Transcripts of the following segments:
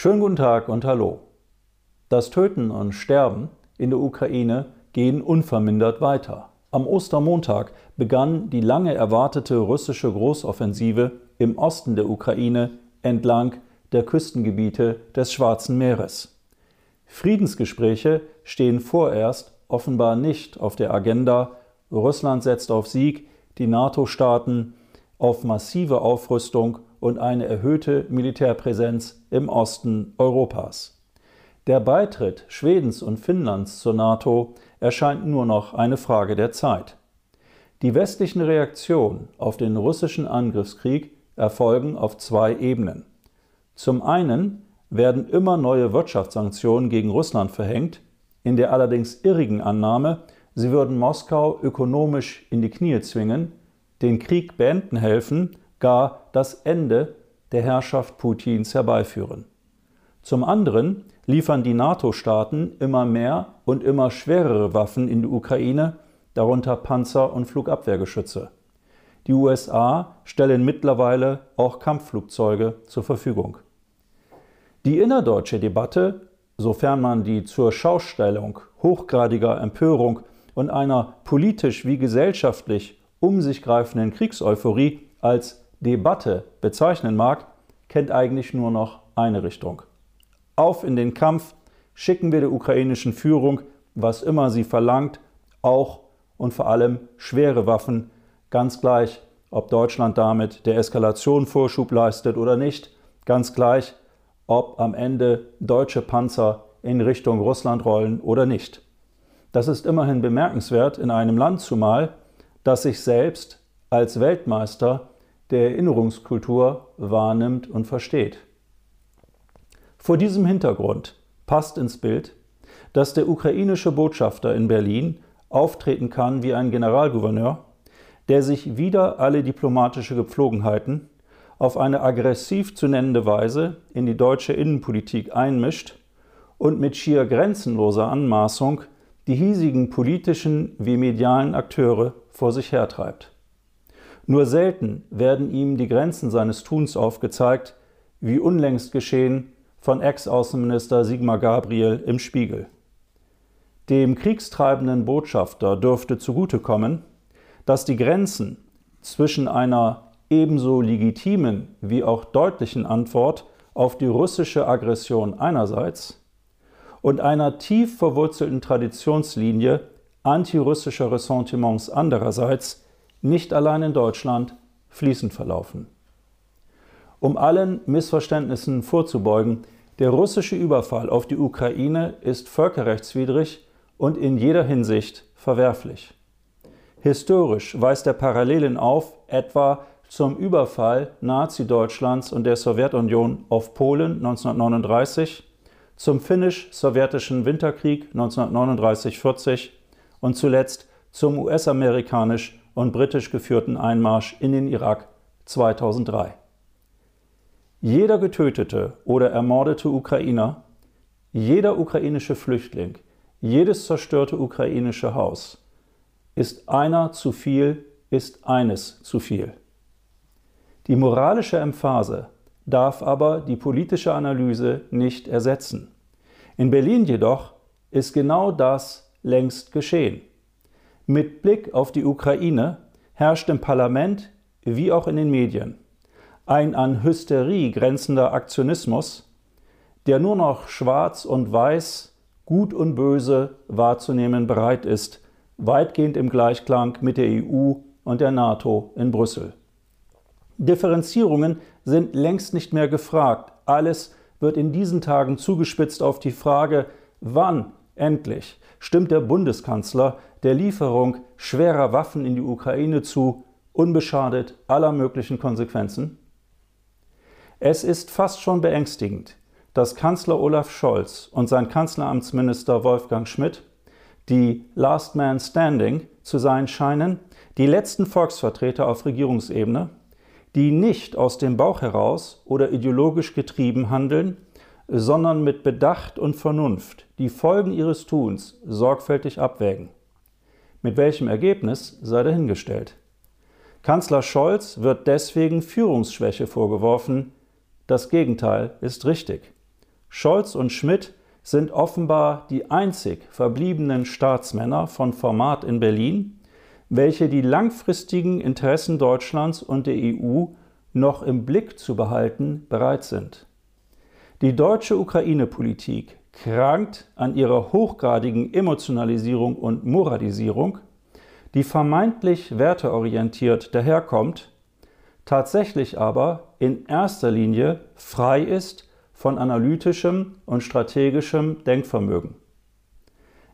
Schönen guten Tag und hallo. Das Töten und Sterben in der Ukraine gehen unvermindert weiter. Am Ostermontag begann die lange erwartete russische Großoffensive im Osten der Ukraine entlang der Küstengebiete des Schwarzen Meeres. Friedensgespräche stehen vorerst offenbar nicht auf der Agenda. Russland setzt auf Sieg, die NATO-Staaten auf massive Aufrüstung und eine erhöhte Militärpräsenz im Osten Europas. Der Beitritt Schwedens und Finnlands zur NATO erscheint nur noch eine Frage der Zeit. Die westlichen Reaktionen auf den russischen Angriffskrieg erfolgen auf zwei Ebenen. Zum einen werden immer neue Wirtschaftssanktionen gegen Russland verhängt, in der allerdings irrigen Annahme, sie würden Moskau ökonomisch in die Knie zwingen, den Krieg beenden helfen gar das Ende der Herrschaft Putins herbeiführen. Zum anderen liefern die NATO-Staaten immer mehr und immer schwerere Waffen in die Ukraine, darunter Panzer und Flugabwehrgeschütze. Die USA stellen mittlerweile auch Kampfflugzeuge zur Verfügung. Die innerdeutsche Debatte, sofern man die zur Schaustellung hochgradiger Empörung und einer politisch wie gesellschaftlich um sich greifenden Kriegseuphorie als Debatte bezeichnen mag, kennt eigentlich nur noch eine Richtung. Auf in den Kampf schicken wir der ukrainischen Führung, was immer sie verlangt, auch und vor allem schwere Waffen, ganz gleich, ob Deutschland damit der Eskalation Vorschub leistet oder nicht, ganz gleich, ob am Ende deutsche Panzer in Richtung Russland rollen oder nicht. Das ist immerhin bemerkenswert in einem Land zumal, das sich selbst als Weltmeister der Erinnerungskultur wahrnimmt und versteht. Vor diesem Hintergrund passt ins Bild, dass der ukrainische Botschafter in Berlin auftreten kann wie ein Generalgouverneur, der sich wieder alle diplomatische Gepflogenheiten auf eine aggressiv zu nennende Weise in die deutsche Innenpolitik einmischt und mit schier grenzenloser Anmaßung die hiesigen politischen wie medialen Akteure vor sich hertreibt. Nur selten werden ihm die Grenzen seines Tuns aufgezeigt, wie unlängst geschehen von Ex-Außenminister Sigmar Gabriel im Spiegel. Dem kriegstreibenden Botschafter dürfte zugutekommen, dass die Grenzen zwischen einer ebenso legitimen wie auch deutlichen Antwort auf die russische Aggression einerseits und einer tief verwurzelten Traditionslinie antirussischer Ressentiments andererseits nicht allein in Deutschland fließend verlaufen. Um allen Missverständnissen vorzubeugen, der russische Überfall auf die Ukraine ist völkerrechtswidrig und in jeder Hinsicht verwerflich. Historisch weist er Parallelen auf, etwa zum Überfall Nazi-Deutschlands und der Sowjetunion auf Polen 1939, zum finnisch-sowjetischen Winterkrieg 1939-40 und zuletzt zum US-amerikanisch und britisch geführten Einmarsch in den Irak 2003. Jeder getötete oder ermordete Ukrainer, jeder ukrainische Flüchtling, jedes zerstörte ukrainische Haus ist einer zu viel, ist eines zu viel. Die moralische Emphase darf aber die politische Analyse nicht ersetzen. In Berlin jedoch ist genau das längst geschehen. Mit Blick auf die Ukraine herrscht im Parlament wie auch in den Medien ein an Hysterie grenzender Aktionismus, der nur noch schwarz und weiß, gut und böse wahrzunehmen bereit ist, weitgehend im Gleichklang mit der EU und der NATO in Brüssel. Differenzierungen sind längst nicht mehr gefragt. Alles wird in diesen Tagen zugespitzt auf die Frage, wann endlich stimmt der Bundeskanzler der Lieferung schwerer Waffen in die Ukraine zu, unbeschadet aller möglichen Konsequenzen? Es ist fast schon beängstigend, dass Kanzler Olaf Scholz und sein Kanzleramtsminister Wolfgang Schmidt, die Last Man Standing zu sein scheinen, die letzten Volksvertreter auf Regierungsebene, die nicht aus dem Bauch heraus oder ideologisch getrieben handeln, sondern mit Bedacht und Vernunft die Folgen ihres Tuns sorgfältig abwägen. Mit welchem Ergebnis sei dahingestellt. Kanzler Scholz wird deswegen Führungsschwäche vorgeworfen. Das Gegenteil ist richtig. Scholz und Schmidt sind offenbar die einzig verbliebenen Staatsmänner von Format in Berlin, welche die langfristigen Interessen Deutschlands und der EU noch im Blick zu behalten bereit sind. Die deutsche Ukraine-Politik krankt an ihrer hochgradigen Emotionalisierung und Moralisierung, die vermeintlich werteorientiert daherkommt, tatsächlich aber in erster Linie frei ist von analytischem und strategischem Denkvermögen.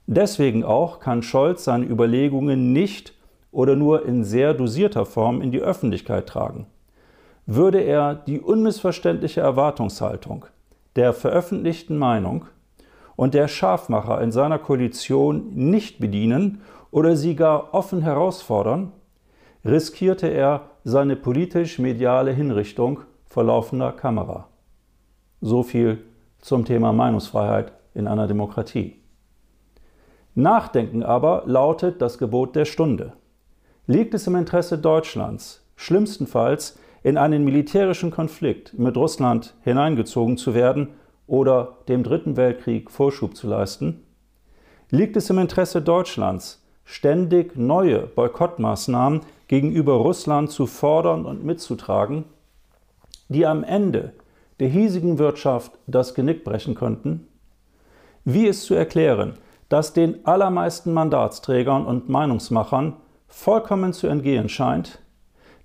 Deswegen auch kann Scholz seine Überlegungen nicht oder nur in sehr dosierter Form in die Öffentlichkeit tragen. Würde er die unmissverständliche Erwartungshaltung der veröffentlichten Meinung und der Scharfmacher in seiner Koalition nicht bedienen oder sie gar offen herausfordern, riskierte er seine politisch-mediale Hinrichtung vor laufender Kamera. So viel zum Thema Meinungsfreiheit in einer Demokratie. Nachdenken aber lautet das Gebot der Stunde. Liegt es im Interesse Deutschlands, schlimmstenfalls in einen militärischen Konflikt mit Russland hineingezogen zu werden oder dem Dritten Weltkrieg Vorschub zu leisten? Liegt es im Interesse Deutschlands, ständig neue Boykottmaßnahmen gegenüber Russland zu fordern und mitzutragen, die am Ende der hiesigen Wirtschaft das Genick brechen könnten? Wie ist zu erklären, dass den allermeisten Mandatsträgern und Meinungsmachern vollkommen zu entgehen scheint,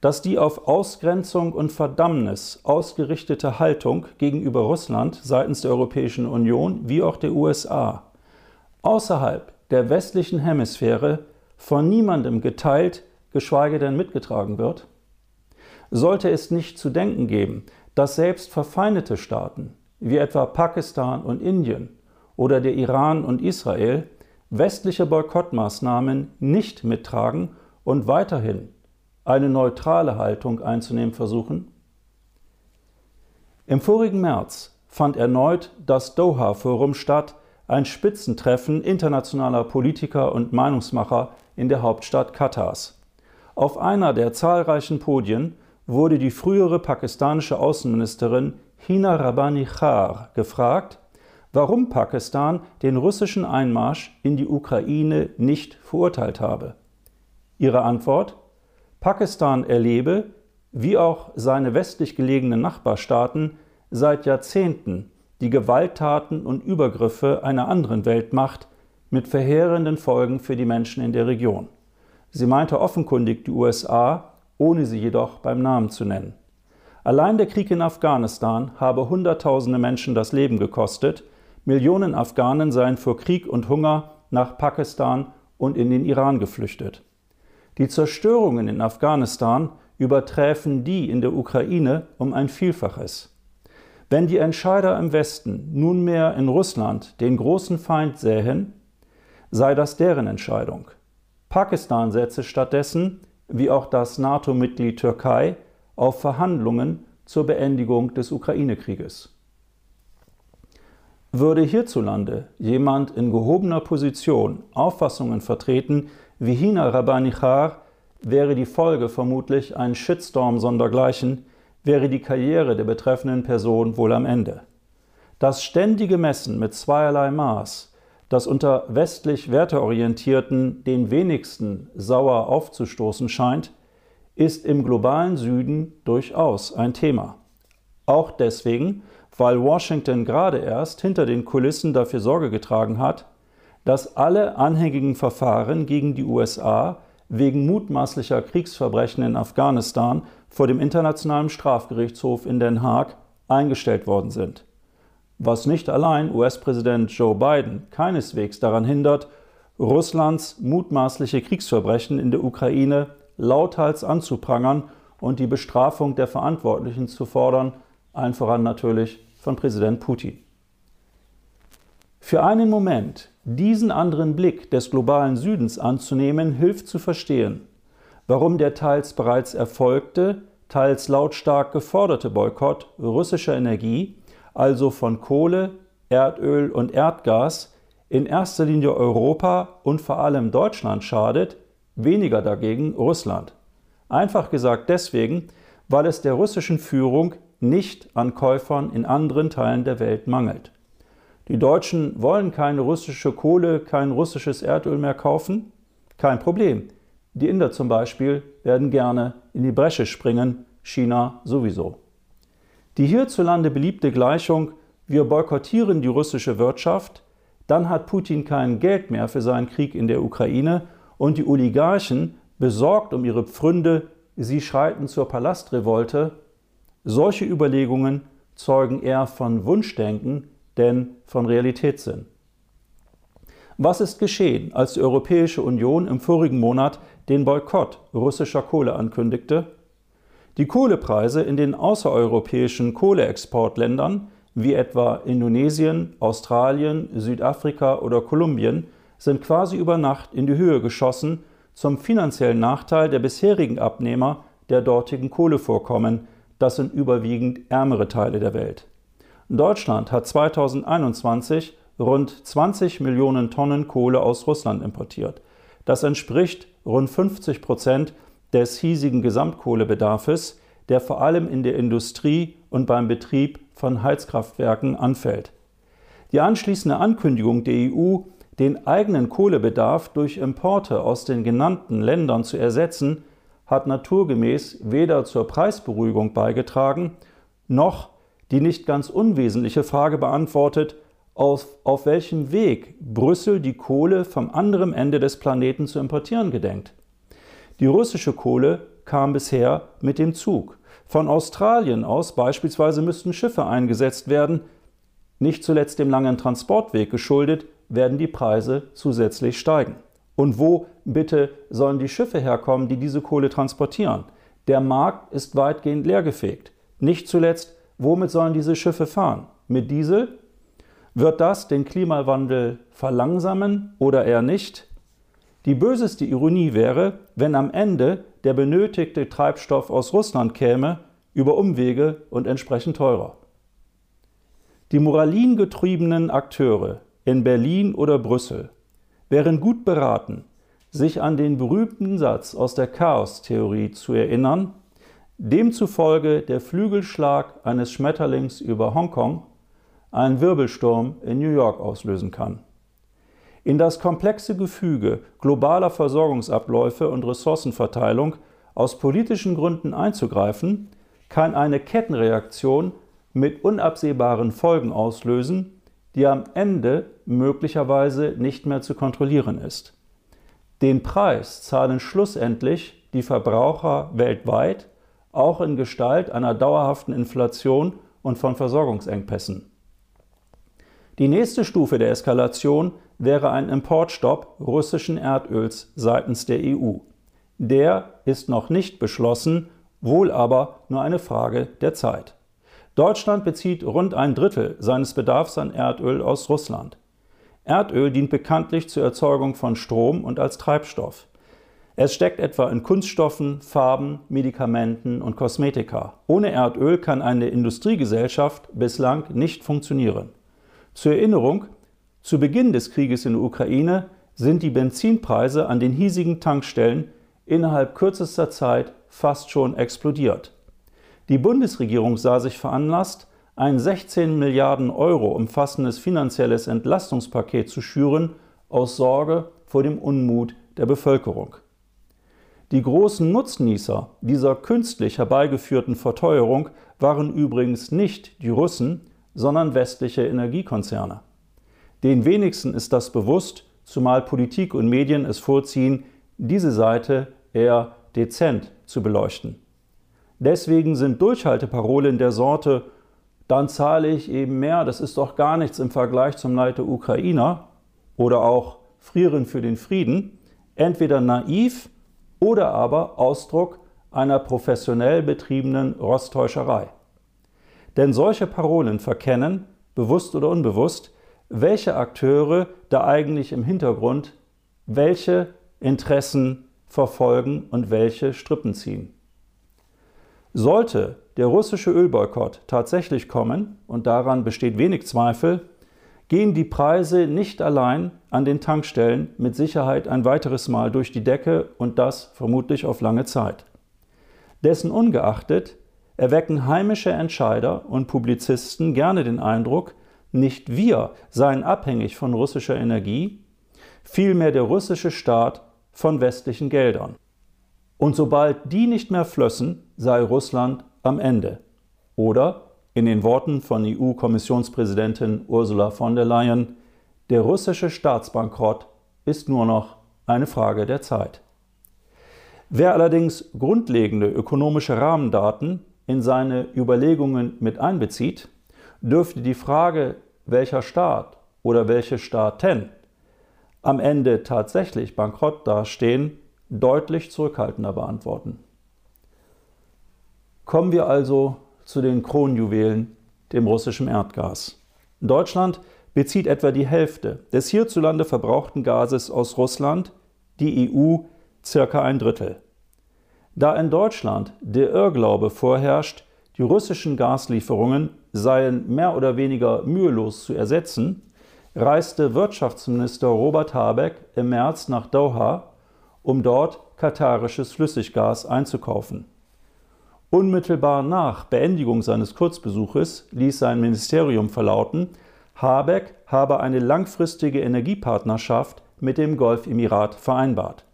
dass die auf Ausgrenzung und Verdammnis ausgerichtete Haltung gegenüber Russland seitens der Europäischen Union wie auch der USA außerhalb der westlichen Hemisphäre von niemandem geteilt, geschweige denn mitgetragen wird? Sollte es nicht zu denken geben, dass selbst verfeindete Staaten wie etwa Pakistan und Indien oder der Iran und Israel westliche Boykottmaßnahmen nicht mittragen und weiterhin eine neutrale Haltung einzunehmen versuchen? Im vorigen März fand erneut das Doha-Forum statt, ein Spitzentreffen internationaler Politiker und Meinungsmacher in der Hauptstadt Katars. Auf einer der zahlreichen Podien wurde die frühere pakistanische Außenministerin Hina Rabbani Khar gefragt, warum Pakistan den russischen Einmarsch in die Ukraine nicht verurteilt habe. Ihre Antwort Pakistan erlebe, wie auch seine westlich gelegenen Nachbarstaaten, seit Jahrzehnten die Gewalttaten und Übergriffe einer anderen Weltmacht mit verheerenden Folgen für die Menschen in der Region. Sie meinte offenkundig die USA, ohne sie jedoch beim Namen zu nennen. Allein der Krieg in Afghanistan habe Hunderttausende Menschen das Leben gekostet, Millionen Afghanen seien vor Krieg und Hunger nach Pakistan und in den Iran geflüchtet. Die Zerstörungen in Afghanistan überträfen die in der Ukraine um ein Vielfaches. Wenn die Entscheider im Westen nunmehr in Russland den großen Feind sähen, sei das deren Entscheidung. Pakistan setze stattdessen, wie auch das NATO-Mitglied Türkei, auf Verhandlungen zur Beendigung des Ukraine-Krieges. Würde hierzulande jemand in gehobener Position Auffassungen vertreten, wie Hina Rabbanichar wäre die Folge vermutlich ein Shitstorm sondergleichen, wäre die Karriere der betreffenden Person wohl am Ende. Das ständige Messen mit zweierlei Maß, das unter westlich werteorientierten den wenigsten sauer aufzustoßen scheint, ist im globalen Süden durchaus ein Thema. Auch deswegen, weil Washington gerade erst hinter den Kulissen dafür Sorge getragen hat, dass alle anhängigen Verfahren gegen die USA wegen mutmaßlicher Kriegsverbrechen in Afghanistan vor dem Internationalen Strafgerichtshof in Den Haag eingestellt worden sind. Was nicht allein US-Präsident Joe Biden keineswegs daran hindert, Russlands mutmaßliche Kriegsverbrechen in der Ukraine lauthals anzuprangern und die Bestrafung der Verantwortlichen zu fordern, allen voran natürlich von Präsident Putin. Für einen Moment diesen anderen Blick des globalen Südens anzunehmen, hilft zu verstehen, warum der teils bereits erfolgte, teils lautstark geforderte Boykott russischer Energie, also von Kohle, Erdöl und Erdgas, in erster Linie Europa und vor allem Deutschland schadet, weniger dagegen Russland. Einfach gesagt deswegen, weil es der russischen Führung nicht an Käufern in anderen Teilen der Welt mangelt. Die Deutschen wollen keine russische Kohle, kein russisches Erdöl mehr kaufen? Kein Problem. Die Inder zum Beispiel werden gerne in die Bresche springen, China sowieso. Die hierzulande beliebte Gleichung, wir boykottieren die russische Wirtschaft, dann hat Putin kein Geld mehr für seinen Krieg in der Ukraine und die Oligarchen, besorgt um ihre Pfründe, sie schreiten zur Palastrevolte. Solche Überlegungen zeugen eher von Wunschdenken, denn von Realitätssinn. Was ist geschehen, als die Europäische Union im vorigen Monat den Boykott russischer Kohle ankündigte? Die Kohlepreise in den außereuropäischen Kohleexportländern wie etwa Indonesien, Australien, Südafrika oder Kolumbien sind quasi über Nacht in die Höhe geschossen, zum finanziellen Nachteil der bisherigen Abnehmer der dortigen Kohlevorkommen, das sind überwiegend ärmere Teile der Welt. Deutschland hat 2021 rund 20 Millionen Tonnen Kohle aus Russland importiert. Das entspricht rund 50 Prozent des hiesigen Gesamtkohlebedarfes, der vor allem in der Industrie und beim Betrieb von Heizkraftwerken anfällt. Die anschließende Ankündigung der EU, den eigenen Kohlebedarf durch Importe aus den genannten Ländern zu ersetzen, hat naturgemäß weder zur Preisberuhigung beigetragen, noch die nicht ganz unwesentliche Frage beantwortet, auf, auf welchem Weg Brüssel die Kohle vom anderen Ende des Planeten zu importieren gedenkt. Die russische Kohle kam bisher mit dem Zug. Von Australien aus beispielsweise müssten Schiffe eingesetzt werden. Nicht zuletzt dem langen Transportweg geschuldet, werden die Preise zusätzlich steigen. Und wo bitte sollen die Schiffe herkommen, die diese Kohle transportieren? Der Markt ist weitgehend leergefegt. Nicht zuletzt, womit sollen diese Schiffe fahren? Mit Diesel? Wird das den Klimawandel verlangsamen oder eher nicht? Die böseste Ironie wäre, wenn am Ende der benötigte Treibstoff aus Russland käme, über Umwege und entsprechend teurer. Die moralingetriebenen Akteure in Berlin oder Brüssel wären gut beraten, sich an den berühmten Satz aus der Chaostheorie zu erinnern, demzufolge der Flügelschlag eines Schmetterlings über Hongkong einen Wirbelsturm in New York auslösen kann. In das komplexe Gefüge globaler Versorgungsabläufe und Ressourcenverteilung aus politischen Gründen einzugreifen, kann eine Kettenreaktion mit unabsehbaren Folgen auslösen, die am Ende möglicherweise nicht mehr zu kontrollieren ist. Den Preis zahlen schlussendlich die Verbraucher weltweit, auch in Gestalt einer dauerhaften Inflation und von Versorgungsengpässen. Die nächste Stufe der Eskalation wäre ein Importstopp russischen Erdöls seitens der EU. Der ist noch nicht beschlossen, wohl aber nur eine Frage der Zeit. Deutschland bezieht rund ein Drittel seines Bedarfs an Erdöl aus Russland. Erdöl dient bekanntlich zur Erzeugung von Strom und als Treibstoff. Es steckt etwa in Kunststoffen, Farben, Medikamenten und Kosmetika. Ohne Erdöl kann eine Industriegesellschaft bislang nicht funktionieren. Zur Erinnerung, zu Beginn des Krieges in der Ukraine sind die Benzinpreise an den hiesigen Tankstellen innerhalb kürzester Zeit fast schon explodiert. Die Bundesregierung sah sich veranlasst, ein 16 Milliarden Euro umfassendes finanzielles Entlastungspaket zu schüren, aus Sorge vor dem Unmut der Bevölkerung. Die großen Nutznießer dieser künstlich herbeigeführten Verteuerung waren übrigens nicht die Russen, sondern westliche Energiekonzerne. Den wenigsten ist das bewusst, zumal Politik und Medien es vorziehen, diese Seite eher dezent zu beleuchten. Deswegen sind Durchhalteparolen der Sorte, dann zahle ich eben mehr, das ist doch gar nichts im Vergleich zum Leid der Ukrainer oder auch Frieren für den Frieden, entweder naiv oder aber Ausdruck einer professionell betriebenen Rosttäuscherei. Denn solche Parolen verkennen, bewusst oder unbewusst, welche Akteure da eigentlich im Hintergrund welche Interessen verfolgen und welche Strippen ziehen. Sollte der russische Ölboykott tatsächlich kommen, und daran besteht wenig Zweifel, gehen die Preise nicht allein an den Tankstellen mit Sicherheit ein weiteres Mal durch die Decke und das vermutlich auf lange Zeit. Dessen ungeachtet erwecken heimische Entscheider und Publizisten gerne den Eindruck, nicht wir seien abhängig von russischer Energie, vielmehr der russische Staat von westlichen Geldern. Und sobald die nicht mehr flössen, sei Russland am Ende. Oder in den Worten von EU-Kommissionspräsidentin Ursula von der Leyen, der russische Staatsbankrott ist nur noch eine Frage der Zeit. Wer allerdings grundlegende ökonomische Rahmendaten in seine Überlegungen mit einbezieht, dürfte die Frage, welcher Staat oder welche Staaten am Ende tatsächlich bankrott dastehen, deutlich zurückhaltender beantworten. Kommen wir also zu den Kronjuwelen, dem russischen Erdgas. Deutschland bezieht etwa die Hälfte des hierzulande verbrauchten Gases aus Russland, die EU circa ein Drittel. Da in Deutschland der Irrglaube vorherrscht, die russischen Gaslieferungen seien mehr oder weniger mühelos zu ersetzen, reiste Wirtschaftsminister Robert Habeck im März nach Doha, um dort katarisches Flüssiggas einzukaufen. Unmittelbar nach Beendigung seines Kurzbesuches ließ sein Ministerium verlauten, Habeck habe eine langfristige Energiepartnerschaft mit dem Golfemirat vereinbart.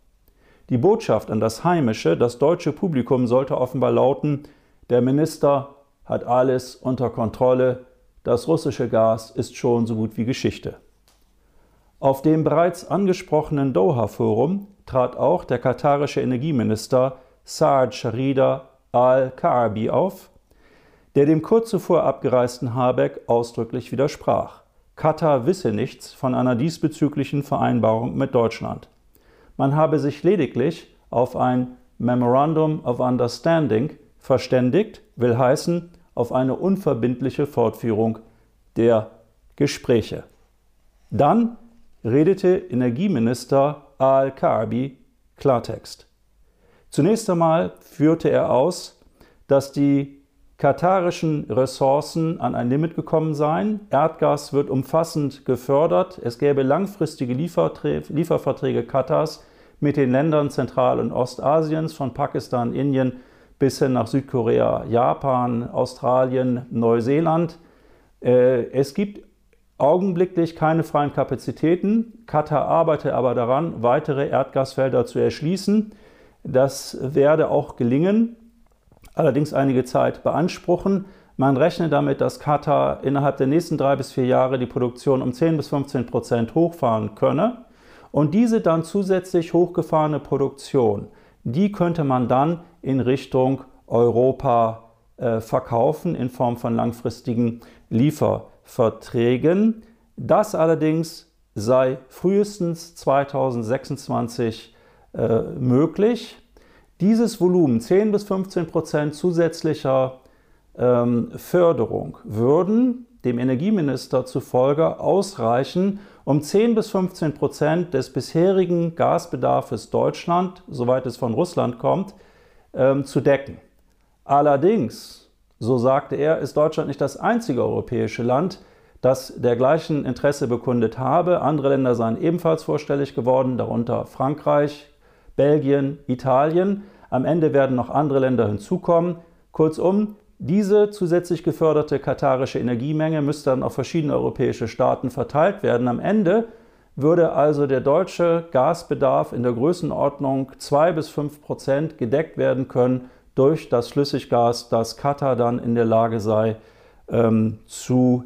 Die Botschaft an das heimische, das deutsche Publikum sollte offenbar lauten, der Minister hat alles unter Kontrolle, das russische Gas ist schon so gut wie Geschichte. Auf dem bereits angesprochenen Doha-Forum trat auch der katarische Energieminister Saad Sharida al-Kaabi auf, der dem kurz zuvor abgereisten Habeck ausdrücklich widersprach. Katar wisse nichts von einer diesbezüglichen Vereinbarung mit Deutschland. Man habe sich lediglich auf ein Memorandum of Understanding verständigt, will heißen, auf eine unverbindliche Fortführung der Gespräche. Dann redete Energieminister Al-Kaabi Klartext. Zunächst einmal führte er aus, dass die katarischen Ressourcen an ein Limit gekommen seien. Erdgas wird umfassend gefördert. Es gäbe langfristige Lieferverträge Katars mit den Ländern Zentral- und Ostasiens, von Pakistan, Indien bis hin nach Südkorea, Japan, Australien, Neuseeland. Äh, es gibt augenblicklich keine freien Kapazitäten. Katar arbeitet aber daran, weitere Erdgasfelder zu erschließen. Das werde auch gelingen, allerdings einige Zeit beanspruchen. Man rechnet damit, dass Katar innerhalb der nächsten drei bis vier Jahre die Produktion um 10 bis 15 Prozent hochfahren könne. Und diese dann zusätzlich hochgefahrene Produktion, die könnte man dann in Richtung Europa äh, verkaufen in Form von langfristigen Lieferverträgen. Das allerdings sei frühestens 2026 äh, möglich. Dieses Volumen, 10 bis 15 Prozent zusätzlicher ähm, Förderung, würden dem Energieminister zufolge ausreichen, um 10 bis 15 Prozent des bisherigen Gasbedarfs Deutschland, soweit es von Russland kommt, ähm, zu decken. Allerdings, so sagte er, ist Deutschland nicht das einzige europäische Land, das dergleichen Interesse bekundet habe. Andere Länder seien ebenfalls vorstellig geworden, darunter Frankreich, Belgien, Italien. Am Ende werden noch andere Länder hinzukommen. Kurzum, diese zusätzlich geförderte katarische Energiemenge müsste dann auf verschiedene europäische Staaten verteilt werden. Am Ende würde also der deutsche Gasbedarf in der Größenordnung 2 bis 5 Prozent gedeckt werden können durch das Flüssiggas, das Katar dann in der Lage sei ähm, zu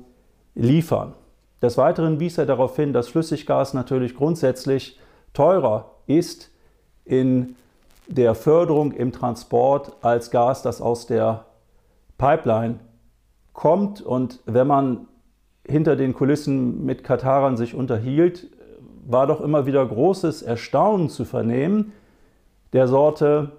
liefern. Des Weiteren wies er darauf hin, dass Flüssiggas natürlich grundsätzlich teurer ist in der Förderung im Transport als Gas, das aus der Pipeline kommt. Und wenn man hinter den Kulissen mit Katarern sich unterhielt, war doch immer wieder großes Erstaunen zu vernehmen, der Sorte,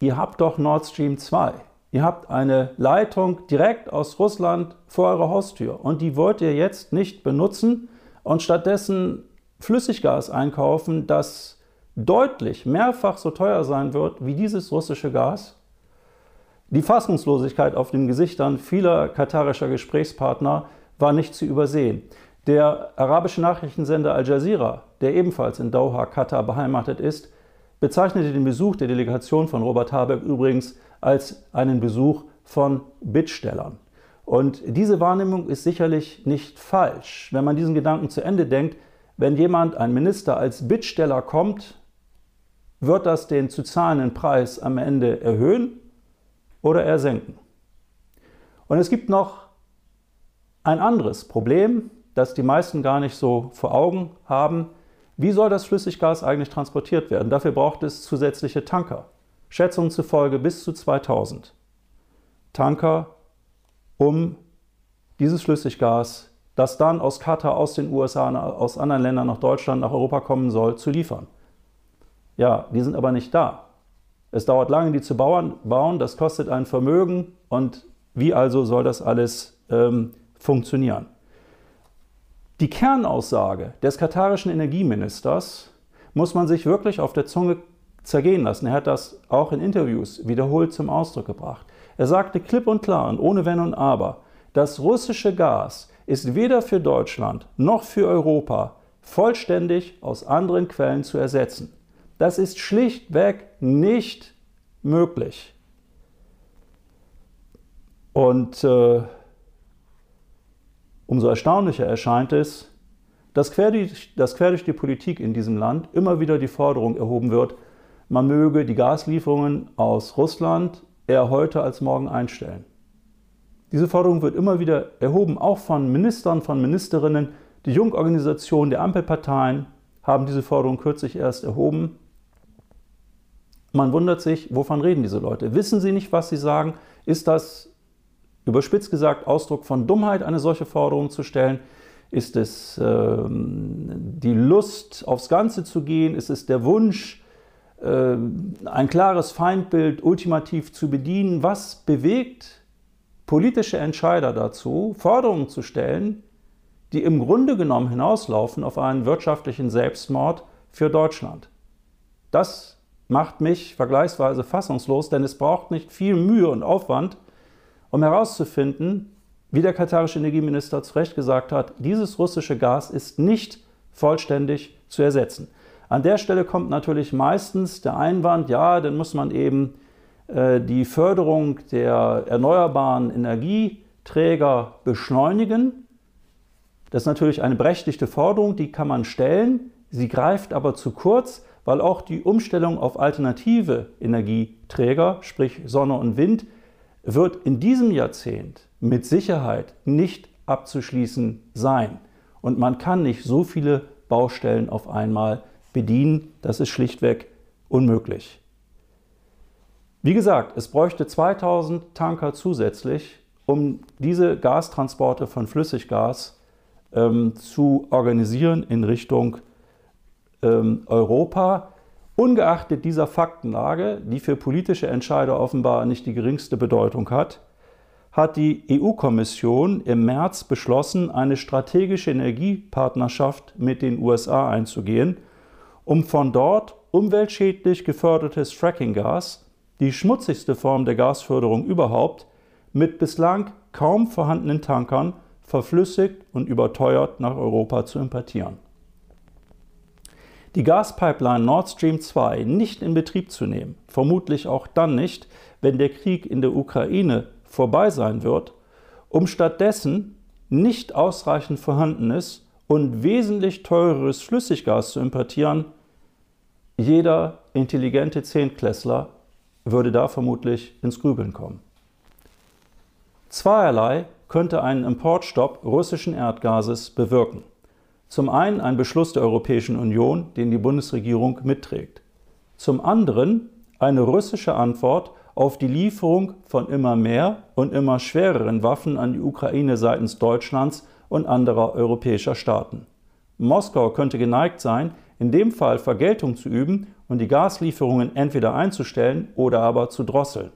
ihr habt doch Nord Stream 2. Ihr habt eine Leitung direkt aus Russland vor eurer Haustür und die wollt ihr jetzt nicht benutzen und stattdessen Flüssiggas einkaufen, das deutlich mehrfach so teuer sein wird wie dieses russische Gas. Die Fassungslosigkeit auf den Gesichtern vieler katarischer Gesprächspartner war nicht zu übersehen. Der arabische Nachrichtensender Al Jazeera, der ebenfalls in Doha, Katar beheimatet ist, bezeichnete den Besuch der Delegation von Robert Habeck übrigens als einen Besuch von Bittstellern. Und diese Wahrnehmung ist sicherlich nicht falsch. Wenn man diesen Gedanken zu Ende denkt, wenn jemand, ein Minister, als Bittsteller kommt, wird das den zu zahlenden Preis am Ende erhöhen oder er senken. Und es gibt noch ein anderes Problem, das die meisten gar nicht so vor Augen haben. Wie soll das Flüssiggas eigentlich transportiert werden? Dafür braucht es zusätzliche Tanker. Schätzungen zufolge bis zu 2000 Tanker, um dieses Flüssiggas, das dann aus Katar, aus den USA, aus anderen Ländern nach Deutschland, nach Europa kommen soll, zu liefern. Ja, die sind aber nicht da. Es dauert lange, die zu bauen, das kostet ein Vermögen und wie also soll das alles ähm, funktionieren? Die Kernaussage des katarischen Energieministers muss man sich wirklich auf der Zunge zergehen lassen. Er hat das auch in Interviews wiederholt zum Ausdruck gebracht. Er sagte klipp und klar und ohne Wenn und Aber, das russische Gas ist weder für Deutschland noch für Europa vollständig aus anderen Quellen zu ersetzen. Das ist schlichtweg nicht möglich. Und äh, umso erstaunlicher erscheint es, dass quer, durch, dass quer durch die Politik in diesem Land immer wieder die Forderung erhoben wird, man möge die Gaslieferungen aus Russland eher heute als morgen einstellen. Diese Forderung wird immer wieder erhoben, auch von Ministern, von Ministerinnen. Die Jungorganisationen der Ampelparteien haben diese Forderung kürzlich erst erhoben. Man wundert sich, wovon reden diese Leute? Wissen sie nicht, was sie sagen? Ist das, überspitzt gesagt, Ausdruck von Dummheit, eine solche Forderung zu stellen? Ist es äh, die Lust, aufs Ganze zu gehen? Ist es der Wunsch, äh, ein klares Feindbild ultimativ zu bedienen? Was bewegt politische Entscheider dazu, Forderungen zu stellen, die im Grunde genommen hinauslaufen auf einen wirtschaftlichen Selbstmord für Deutschland? Das macht mich vergleichsweise fassungslos, denn es braucht nicht viel Mühe und Aufwand, um herauszufinden, wie der katarische Energieminister zu Recht gesagt hat, dieses russische Gas ist nicht vollständig zu ersetzen. An der Stelle kommt natürlich meistens der Einwand, ja, dann muss man eben äh, die Förderung der erneuerbaren Energieträger beschleunigen. Das ist natürlich eine berechtigte Forderung, die kann man stellen. Sie greift aber zu kurz, weil auch die Umstellung auf alternative Energieträger, sprich Sonne und Wind, wird in diesem Jahrzehnt mit Sicherheit nicht abzuschließen sein. Und man kann nicht so viele Baustellen auf einmal bedienen. Das ist schlichtweg unmöglich. Wie gesagt, es bräuchte 2000 Tanker zusätzlich, um diese Gastransporte von Flüssiggas ähm, zu organisieren in Richtung ähm, Europa, ungeachtet dieser Faktenlage, die für politische Entscheider offenbar nicht die geringste Bedeutung hat, hat die EU-Kommission im März beschlossen, eine strategische Energiepartnerschaft mit den USA einzugehen, um von dort umweltschädlich gefördertes Frackinggas, die schmutzigste Form der Gasförderung überhaupt, mit bislang kaum vorhandenen Tankern verflüssigt und überteuert nach Europa zu importieren die Gaspipeline Nord Stream 2 nicht in Betrieb zu nehmen, vermutlich auch dann nicht, wenn der Krieg in der Ukraine vorbei sein wird, um stattdessen nicht ausreichend vorhandenes und wesentlich teureres Flüssiggas zu importieren, jeder intelligente Zehntklässler würde da vermutlich ins Grübeln kommen. Zweierlei könnte ein Importstopp russischen Erdgases bewirken. Zum einen ein Beschluss der Europäischen Union, den die Bundesregierung mitträgt. Zum anderen eine russische Antwort auf die Lieferung von immer mehr und immer schwereren Waffen an die Ukraine seitens Deutschlands und anderer europäischer Staaten. Moskau könnte geneigt sein, in dem Fall Vergeltung zu üben und die Gaslieferungen entweder einzustellen oder aber zu drosseln.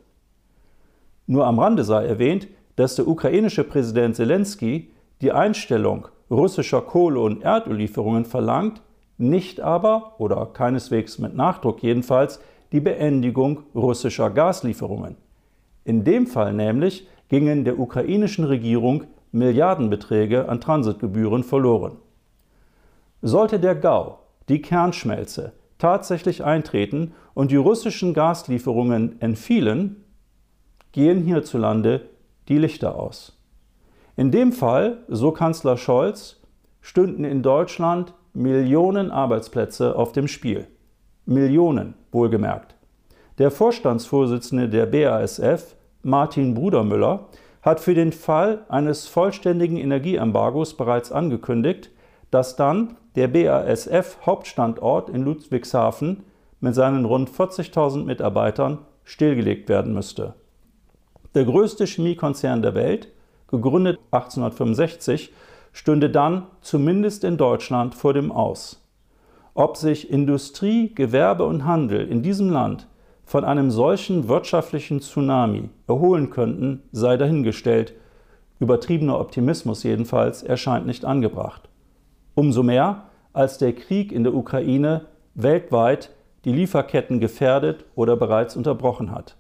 Nur am Rande sei erwähnt, dass der ukrainische Präsident Zelensky die Einstellung russischer Kohle- und Erdöllieferungen verlangt, nicht aber oder keineswegs mit Nachdruck jedenfalls die Beendigung russischer Gaslieferungen. In dem Fall nämlich gingen der ukrainischen Regierung Milliardenbeträge an Transitgebühren verloren. Sollte der GAU, die Kernschmelze, tatsächlich eintreten und die russischen Gaslieferungen entfielen, gehen hierzulande die Lichter aus. In dem Fall, so Kanzler Scholz, stünden in Deutschland Millionen Arbeitsplätze auf dem Spiel. Millionen, wohlgemerkt. Der Vorstandsvorsitzende der BASF, Martin Brudermüller, hat für den Fall eines vollständigen Energieembargos bereits angekündigt, dass dann der BASF Hauptstandort in Ludwigshafen mit seinen rund 40.000 Mitarbeitern stillgelegt werden müsste. Der größte Chemiekonzern der Welt gegründet 1865, stünde dann zumindest in Deutschland vor dem Aus. Ob sich Industrie, Gewerbe und Handel in diesem Land von einem solchen wirtschaftlichen Tsunami erholen könnten, sei dahingestellt. Übertriebener Optimismus jedenfalls erscheint nicht angebracht. Umso mehr, als der Krieg in der Ukraine weltweit die Lieferketten gefährdet oder bereits unterbrochen hat.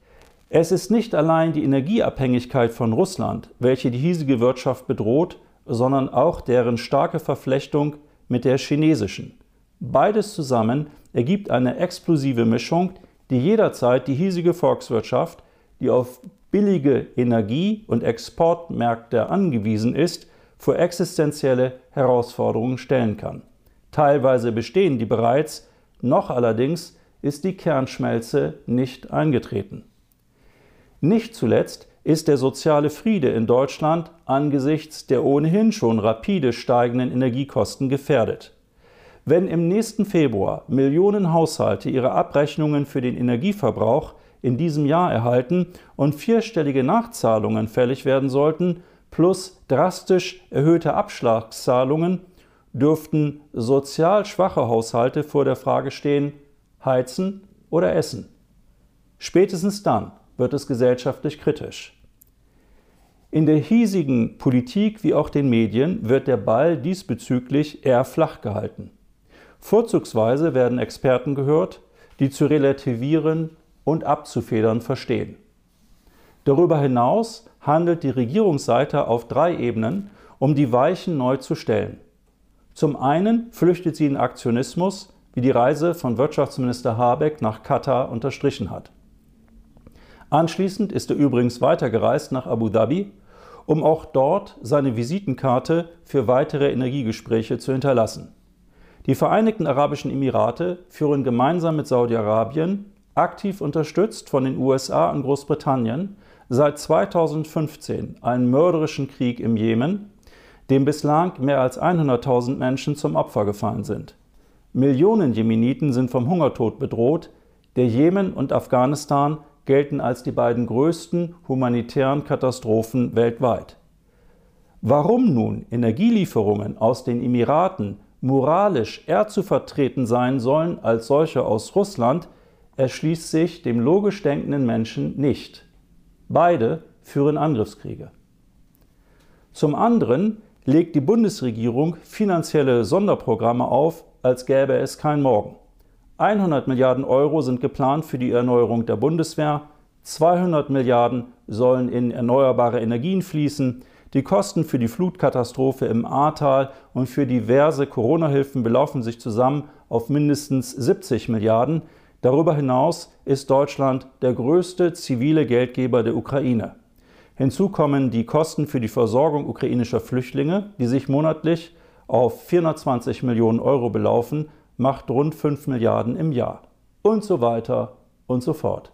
Es ist nicht allein die Energieabhängigkeit von Russland, welche die hiesige Wirtschaft bedroht, sondern auch deren starke Verflechtung mit der chinesischen. Beides zusammen ergibt eine explosive Mischung, die jederzeit die hiesige Volkswirtschaft, die auf billige Energie- und Exportmärkte angewiesen ist, vor existenzielle Herausforderungen stellen kann. Teilweise bestehen die bereits, noch allerdings ist die Kernschmelze nicht eingetreten. Nicht zuletzt ist der soziale Friede in Deutschland angesichts der ohnehin schon rapide steigenden Energiekosten gefährdet. Wenn im nächsten Februar Millionen Haushalte ihre Abrechnungen für den Energieverbrauch in diesem Jahr erhalten und vierstellige Nachzahlungen fällig werden sollten, plus drastisch erhöhte Abschlagszahlungen, dürften sozial schwache Haushalte vor der Frage stehen, heizen oder essen. Spätestens dann wird es gesellschaftlich kritisch. In der hiesigen Politik wie auch den Medien wird der Ball diesbezüglich eher flach gehalten. Vorzugsweise werden Experten gehört, die zu relativieren und abzufedern verstehen. Darüber hinaus handelt die Regierungsseite auf drei Ebenen, um die Weichen neu zu stellen. Zum einen flüchtet sie in Aktionismus, wie die Reise von Wirtschaftsminister Habeck nach Katar unterstrichen hat. Anschließend ist er übrigens weitergereist nach Abu Dhabi, um auch dort seine Visitenkarte für weitere Energiegespräche zu hinterlassen. Die Vereinigten Arabischen Emirate führen gemeinsam mit Saudi-Arabien, aktiv unterstützt von den USA und Großbritannien, seit 2015 einen mörderischen Krieg im Jemen, dem bislang mehr als 100.000 Menschen zum Opfer gefallen sind. Millionen Jemeniten sind vom Hungertod bedroht, der Jemen und Afghanistan gelten als die beiden größten humanitären Katastrophen weltweit. Warum nun Energielieferungen aus den Emiraten moralisch eher zu vertreten sein sollen als solche aus Russland, erschließt sich dem logisch denkenden Menschen nicht. Beide führen Angriffskriege. Zum anderen legt die Bundesregierung finanzielle Sonderprogramme auf, als gäbe es kein Morgen. 100 Milliarden Euro sind geplant für die Erneuerung der Bundeswehr, 200 Milliarden sollen in erneuerbare Energien fließen, die Kosten für die Flutkatastrophe im Ahrtal und für diverse Corona-Hilfen belaufen sich zusammen auf mindestens 70 Milliarden. Darüber hinaus ist Deutschland der größte zivile Geldgeber der Ukraine. Hinzu kommen die Kosten für die Versorgung ukrainischer Flüchtlinge, die sich monatlich auf 420 Millionen Euro belaufen, macht rund 5 Milliarden im Jahr. Und so weiter und so fort.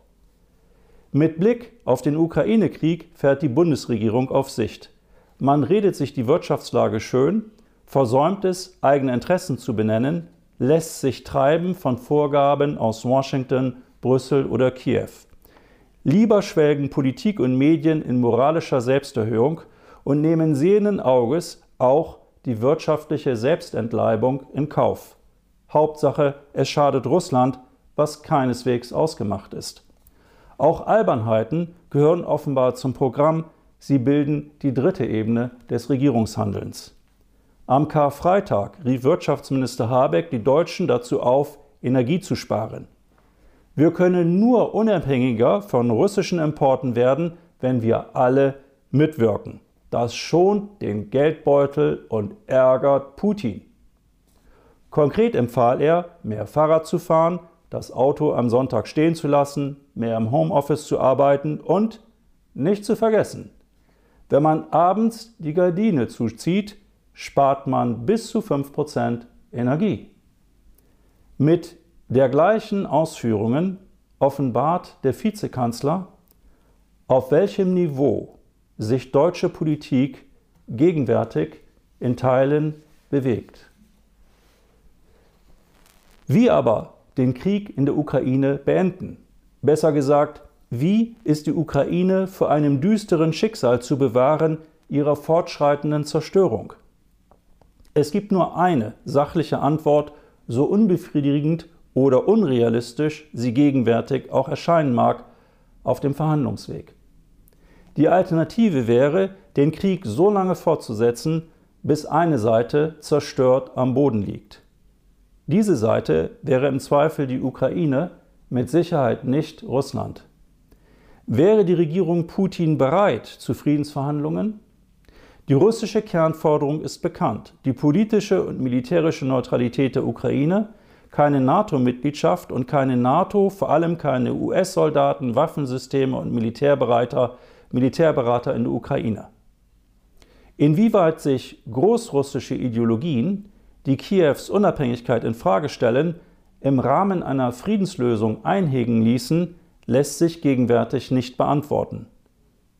Mit Blick auf den Ukraine-Krieg fährt die Bundesregierung auf Sicht. Man redet sich die Wirtschaftslage schön, versäumt es, eigene Interessen zu benennen, lässt sich treiben von Vorgaben aus Washington, Brüssel oder Kiew. Lieber schwelgen Politik und Medien in moralischer Selbsterhöhung und nehmen sehenden Auges auch die wirtschaftliche Selbstentleibung in Kauf. Hauptsache, es schadet Russland, was keineswegs ausgemacht ist. Auch Albernheiten gehören offenbar zum Programm, sie bilden die dritte Ebene des Regierungshandelns. Am Karfreitag rief Wirtschaftsminister Habeck die Deutschen dazu auf, Energie zu sparen. Wir können nur unabhängiger von russischen Importen werden, wenn wir alle mitwirken. Das schont den Geldbeutel und ärgert Putin. Konkret empfahl er, mehr Fahrrad zu fahren, das Auto am Sonntag stehen zu lassen, mehr im Homeoffice zu arbeiten und, nicht zu vergessen, Wenn man abends die Gardine zuzieht, spart man bis zu 5% Energie. Mit dergleichen Ausführungen offenbart der Vizekanzler, auf welchem Niveau sich deutsche Politik gegenwärtig in Teilen bewegt. Wie aber den Krieg in der Ukraine beenden? Besser gesagt, wie ist die Ukraine vor einem düsteren Schicksal zu bewahren ihrer fortschreitenden Zerstörung? Es gibt nur eine sachliche Antwort, so unbefriedigend oder unrealistisch sie gegenwärtig auch erscheinen mag, auf dem Verhandlungsweg. Die Alternative wäre, den Krieg so lange fortzusetzen, bis eine Seite zerstört am Boden liegt. Diese Seite wäre im Zweifel die Ukraine, mit Sicherheit nicht Russland. Wäre die Regierung Putin bereit zu Friedensverhandlungen? Die russische Kernforderung ist bekannt. Die politische und militärische Neutralität der Ukraine, keine NATO-Mitgliedschaft und keine NATO, vor allem keine US-Soldaten, Waffensysteme und Militärberater, Militärberater in der Ukraine. Inwieweit sich großrussische Ideologien, die Kiews Unabhängigkeit in Frage stellen, im Rahmen einer Friedenslösung einhegen ließen, lässt sich gegenwärtig nicht beantworten.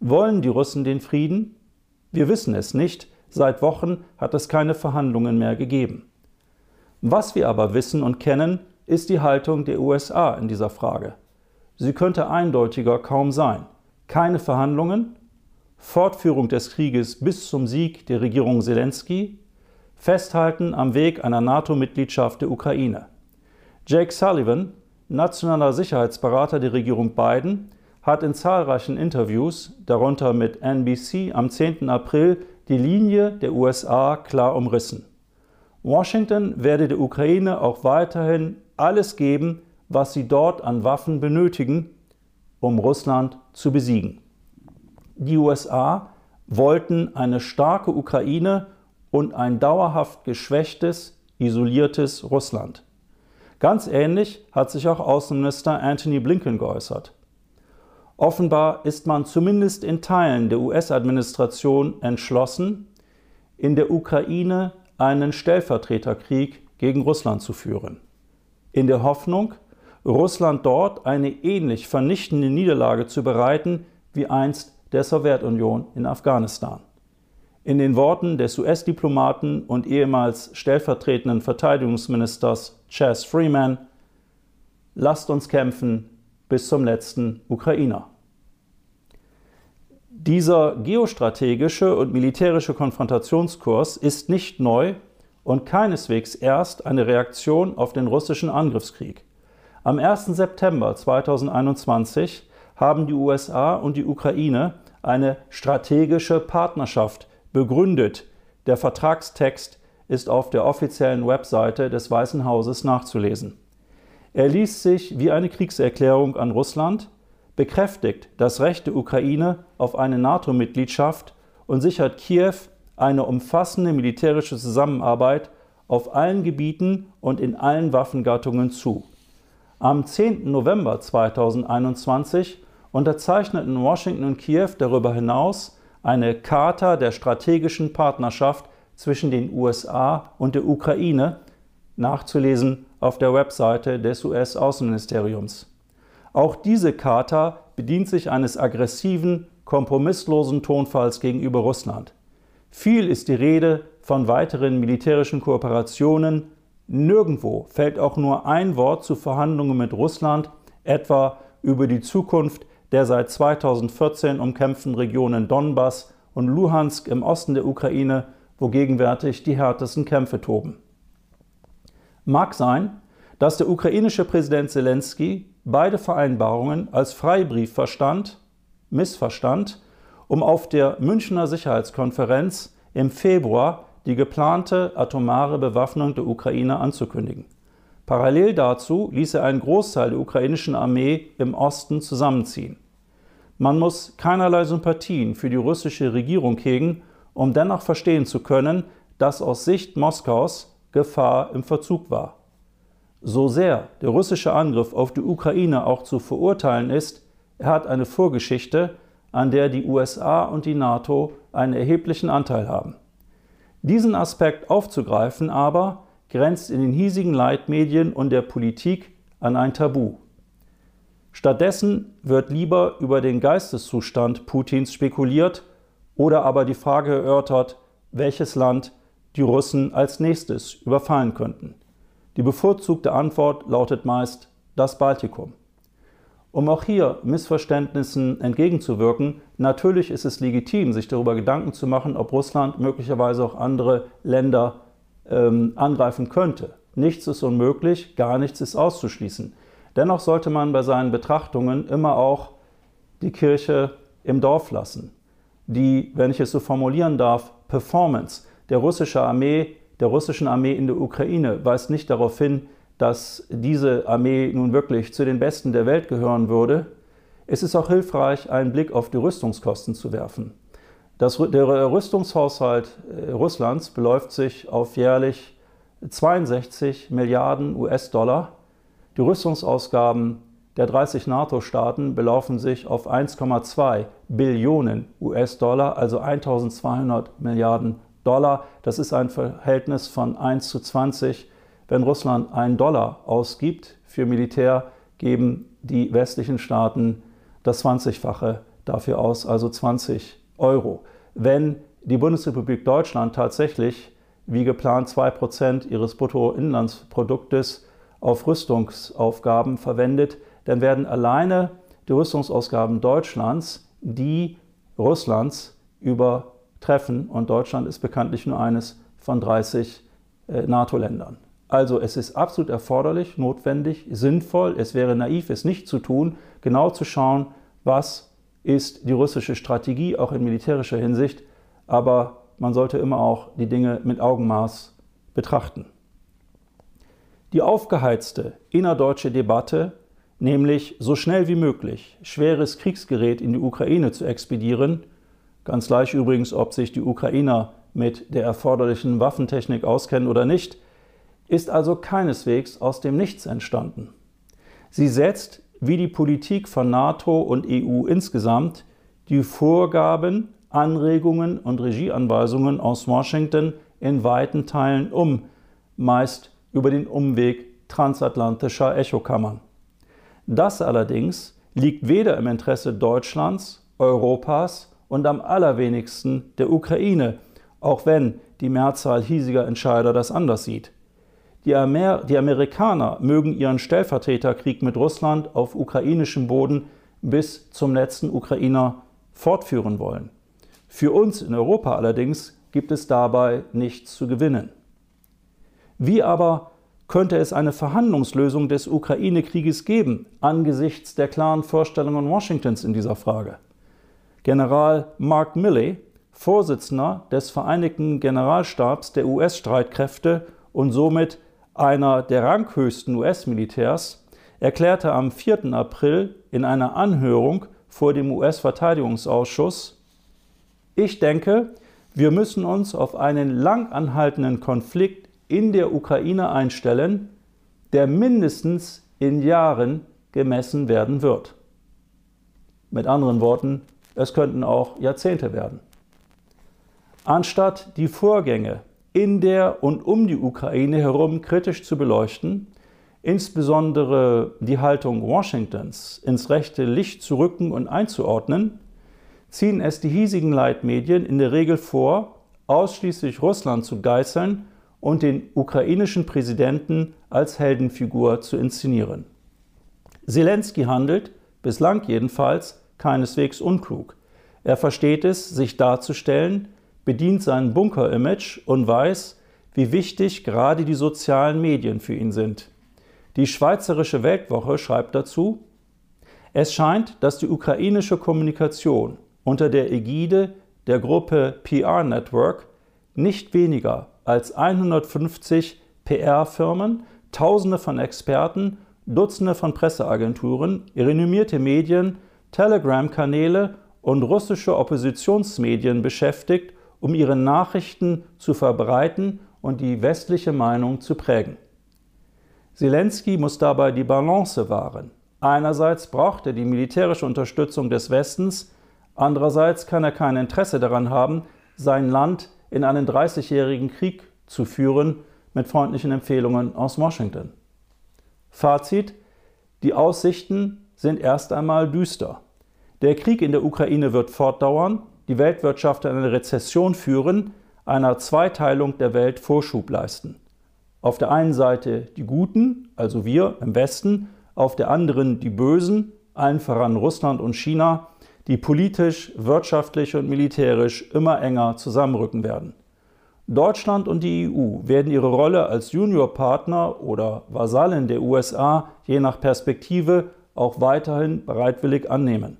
Wollen die Russen den Frieden? Wir wissen es nicht, seit Wochen hat es keine Verhandlungen mehr gegeben. Was wir aber wissen und kennen, ist die Haltung der USA in dieser Frage. Sie könnte eindeutiger kaum sein. Keine Verhandlungen, Fortführung des Krieges bis zum Sieg der Regierung Zelensky, Festhalten am Weg einer NATO-Mitgliedschaft der Ukraine. Jake Sullivan, nationaler Sicherheitsberater der Regierung Biden, hat in zahlreichen Interviews, darunter mit NBC am 10. April, die Linie der USA klar umrissen. Washington werde der Ukraine auch weiterhin alles geben, was sie dort an Waffen benötigen, um Russland zu besiegen. Die USA wollten eine starke Ukraine und ein dauerhaft geschwächtes, isoliertes Russland. Ganz ähnlich hat sich auch Außenminister Anthony Blinken geäußert. Offenbar ist man zumindest in Teilen der US-Administration entschlossen, in der Ukraine einen Stellvertreterkrieg gegen Russland zu führen. In der Hoffnung, Russland dort eine ähnlich vernichtende Niederlage zu bereiten wie einst der Sowjetunion in Afghanistan. In den Worten des US-Diplomaten und ehemals stellvertretenden Verteidigungsministers Chas Freeman, lasst uns kämpfen bis zum letzten Ukrainer. Dieser geostrategische und militärische Konfrontationskurs ist nicht neu und keineswegs erst eine Reaktion auf den russischen Angriffskrieg. Am 1. September 2021 haben die USA und die Ukraine eine strategische Partnerschaft begründet. Der Vertragstext ist auf der offiziellen Webseite des Weißen Hauses nachzulesen. Er liest sich wie eine Kriegserklärung an Russland bekräftigt das Recht der Ukraine auf eine NATO-Mitgliedschaft und sichert Kiew eine umfassende militärische Zusammenarbeit auf allen Gebieten und in allen Waffengattungen zu. Am 10. November 2021 unterzeichneten Washington und Kiew darüber hinaus eine Charta der strategischen Partnerschaft zwischen den USA und der Ukraine, nachzulesen auf der Webseite des US-Außenministeriums. Auch diese Charta bedient sich eines aggressiven, kompromisslosen Tonfalls gegenüber Russland. Viel ist die Rede von weiteren militärischen Kooperationen. Nirgendwo fällt auch nur ein Wort zu Verhandlungen mit Russland, etwa über die Zukunft der seit 2014 umkämpften Regionen Donbass und Luhansk im Osten der Ukraine, wo gegenwärtig die härtesten Kämpfe toben. Mag sein, dass der ukrainische Präsident Zelensky beide Vereinbarungen als Freibrief verstand, missverstand, um auf der Münchner Sicherheitskonferenz im Februar die geplante atomare Bewaffnung der Ukraine anzukündigen. Parallel dazu ließ er einen Großteil der ukrainischen Armee im Osten zusammenziehen. Man muss keinerlei Sympathien für die russische Regierung hegen, um dennoch verstehen zu können, dass aus Sicht Moskaus Gefahr im Verzug war. So sehr der russische Angriff auf die Ukraine auch zu verurteilen ist, er hat eine Vorgeschichte, an der die USA und die NATO einen erheblichen Anteil haben. Diesen Aspekt aufzugreifen aber grenzt in den hiesigen Leitmedien und der Politik an ein Tabu. Stattdessen wird lieber über den Geisteszustand Putins spekuliert oder aber die Frage erörtert, welches Land die Russen als nächstes überfallen könnten. Die bevorzugte Antwort lautet meist das Baltikum. Um auch hier Missverständnissen entgegenzuwirken, natürlich ist es legitim, sich darüber Gedanken zu machen, ob Russland möglicherweise auch andere Länder ähm, angreifen könnte. Nichts ist unmöglich, gar nichts ist auszuschließen. Dennoch sollte man bei seinen Betrachtungen immer auch die Kirche im Dorf lassen. Die, wenn ich es so formulieren darf, Performance der russischen Armee, der russischen Armee in der Ukraine weist nicht darauf hin, dass diese Armee nun wirklich zu den Besten der Welt gehören würde. Es ist auch hilfreich, einen Blick auf die Rüstungskosten zu werfen. Das, der Rüstungshaushalt äh, Russlands beläuft sich auf jährlich 62 Milliarden US-Dollar. Die Rüstungsausgaben der 30 NATO-Staaten belaufen sich auf 1,2 Billionen US-Dollar, also 1200 Milliarden Dollar. Das ist ein Verhältnis von 1 zu 20 wenn Russland einen Dollar ausgibt für Militär, geben die westlichen Staaten das 20-fache dafür aus, also 20 Euro. Wenn die Bundesrepublik Deutschland tatsächlich wie geplant 2% ihres Bruttoinlandsproduktes auf Rüstungsaufgaben verwendet, dann werden alleine die Rüstungsausgaben Deutschlands die Russlands übertreffen. Und Deutschland ist bekanntlich nur eines von 30 äh, NATO-Ländern. Also es ist absolut erforderlich, notwendig, sinnvoll, es wäre naiv, es nicht zu tun, genau zu schauen, was ist die russische Strategie, auch in militärischer Hinsicht, aber man sollte immer auch die Dinge mit Augenmaß betrachten. Die aufgeheizte innerdeutsche Debatte, nämlich so schnell wie möglich schweres Kriegsgerät in die Ukraine zu expedieren, ganz gleich übrigens, ob sich die Ukrainer mit der erforderlichen Waffentechnik auskennen oder nicht, ist also keineswegs aus dem Nichts entstanden. Sie setzt, wie die Politik von NATO und EU insgesamt, die Vorgaben, Anregungen und Regieanweisungen aus Washington in weiten Teilen um, meist über den Umweg transatlantischer Echokammern. Das allerdings liegt weder im Interesse Deutschlands, Europas und am allerwenigsten der Ukraine, auch wenn die Mehrzahl hiesiger Entscheider das anders sieht. Die, Amer die Amerikaner mögen ihren Stellvertreterkrieg mit Russland auf ukrainischem Boden bis zum letzten Ukrainer fortführen wollen. Für uns in Europa allerdings gibt es dabei nichts zu gewinnen. Wie aber könnte es eine Verhandlungslösung des Ukraine-Krieges geben angesichts der klaren Vorstellungen Washingtons in dieser Frage? General Mark Milley, Vorsitzender des Vereinigten Generalstabs der US-Streitkräfte und somit einer der ranghöchsten US-Militärs, erklärte am 4. April in einer Anhörung vor dem US-Verteidigungsausschuss, ich denke, wir müssen uns auf einen lang anhaltenden Konflikt in der Ukraine einstellen, der mindestens in Jahren gemessen werden wird. Mit anderen Worten, es könnten auch Jahrzehnte werden. Anstatt die Vorgänge in der und um die Ukraine herum kritisch zu beleuchten, insbesondere die Haltung Washingtons ins rechte Licht zu rücken und einzuordnen, ziehen es die hiesigen Leitmedien in der Regel vor, ausschließlich Russland zu geißeln und den ukrainischen Präsidenten als Heldenfigur zu inszenieren. Zelensky handelt, bislang jedenfalls, keineswegs unklug. Er versteht es, sich darzustellen bedient sein Bunker-Image und weiß, wie wichtig gerade die sozialen Medien für ihn sind. Die Schweizerische Weltwoche schreibt dazu, es scheint, dass die ukrainische Kommunikation unter der Ägide der Gruppe PR Network nicht weniger als 150 PR-Firmen, Tausende von Experten, Dutzende von Presseagenturen, renommierte Medien, Telegram-Kanäle und russische Oppositionsmedien beschäftigt um ihre Nachrichten zu verbreiten und die westliche Meinung zu prägen. Zelensky muss dabei die Balance wahren. Einerseits braucht er die militärische Unterstützung des Westens, Andererseits kann er kein Interesse daran haben, sein Land in einen 30-jährigen Krieg zu führen mit freundlichen Empfehlungen aus Washington. Fazit, die Aussichten sind erst einmal düster. Der Krieg in der Ukraine wird fortdauern, die Weltwirtschaft in eine Rezession führen, einer Zweiteilung der Welt Vorschub leisten. Auf der einen Seite die Guten, also wir im Westen, auf der anderen die Bösen, allen voran Russland und China, die politisch, wirtschaftlich und militärisch immer enger zusammenrücken werden. Deutschland und die EU werden ihre Rolle als Juniorpartner oder Vasallen der USA je nach Perspektive auch weiterhin bereitwillig annehmen.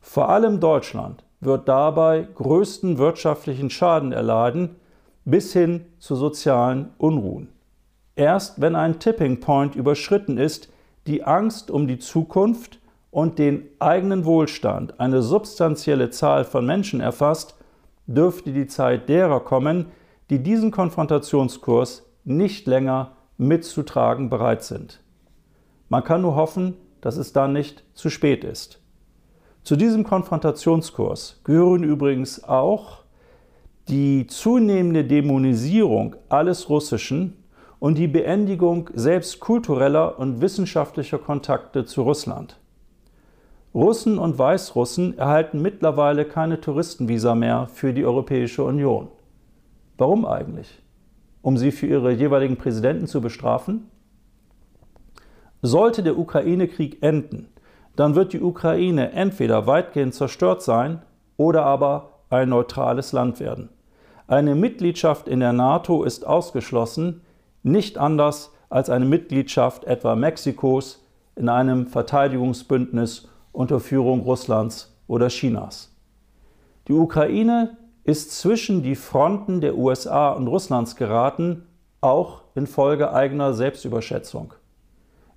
Vor allem Deutschland wird dabei größten wirtschaftlichen Schaden erleiden bis hin zu sozialen Unruhen. Erst wenn ein Tipping Point überschritten ist, die Angst um die Zukunft und den eigenen Wohlstand eine substanzielle Zahl von Menschen erfasst, dürfte die Zeit derer kommen, die diesen Konfrontationskurs nicht länger mitzutragen bereit sind. Man kann nur hoffen, dass es dann nicht zu spät ist. Zu diesem Konfrontationskurs gehören übrigens auch die zunehmende Dämonisierung alles Russischen und die Beendigung selbst kultureller und wissenschaftlicher Kontakte zu Russland. Russen und Weißrussen erhalten mittlerweile keine Touristenvisa mehr für die Europäische Union. Warum eigentlich? Um sie für ihre jeweiligen Präsidenten zu bestrafen? Sollte der Ukraine-Krieg enden, dann wird die Ukraine entweder weitgehend zerstört sein oder aber ein neutrales Land werden. Eine Mitgliedschaft in der NATO ist ausgeschlossen, nicht anders als eine Mitgliedschaft etwa Mexikos in einem Verteidigungsbündnis unter Führung Russlands oder Chinas. Die Ukraine ist zwischen die Fronten der USA und Russlands geraten, auch infolge eigener Selbstüberschätzung.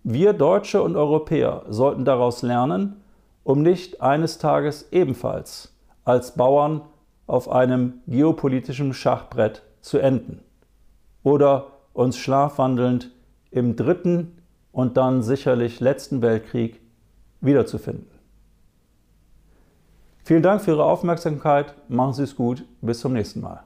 Wir Deutsche und Europäer sollten daraus lernen, um nicht eines Tages ebenfalls als Bauern auf einem geopolitischen Schachbrett zu enden oder uns schlafwandelnd im dritten und dann sicherlich letzten Weltkrieg wiederzufinden. Vielen Dank für Ihre Aufmerksamkeit. Machen Sie es gut. Bis zum nächsten Mal.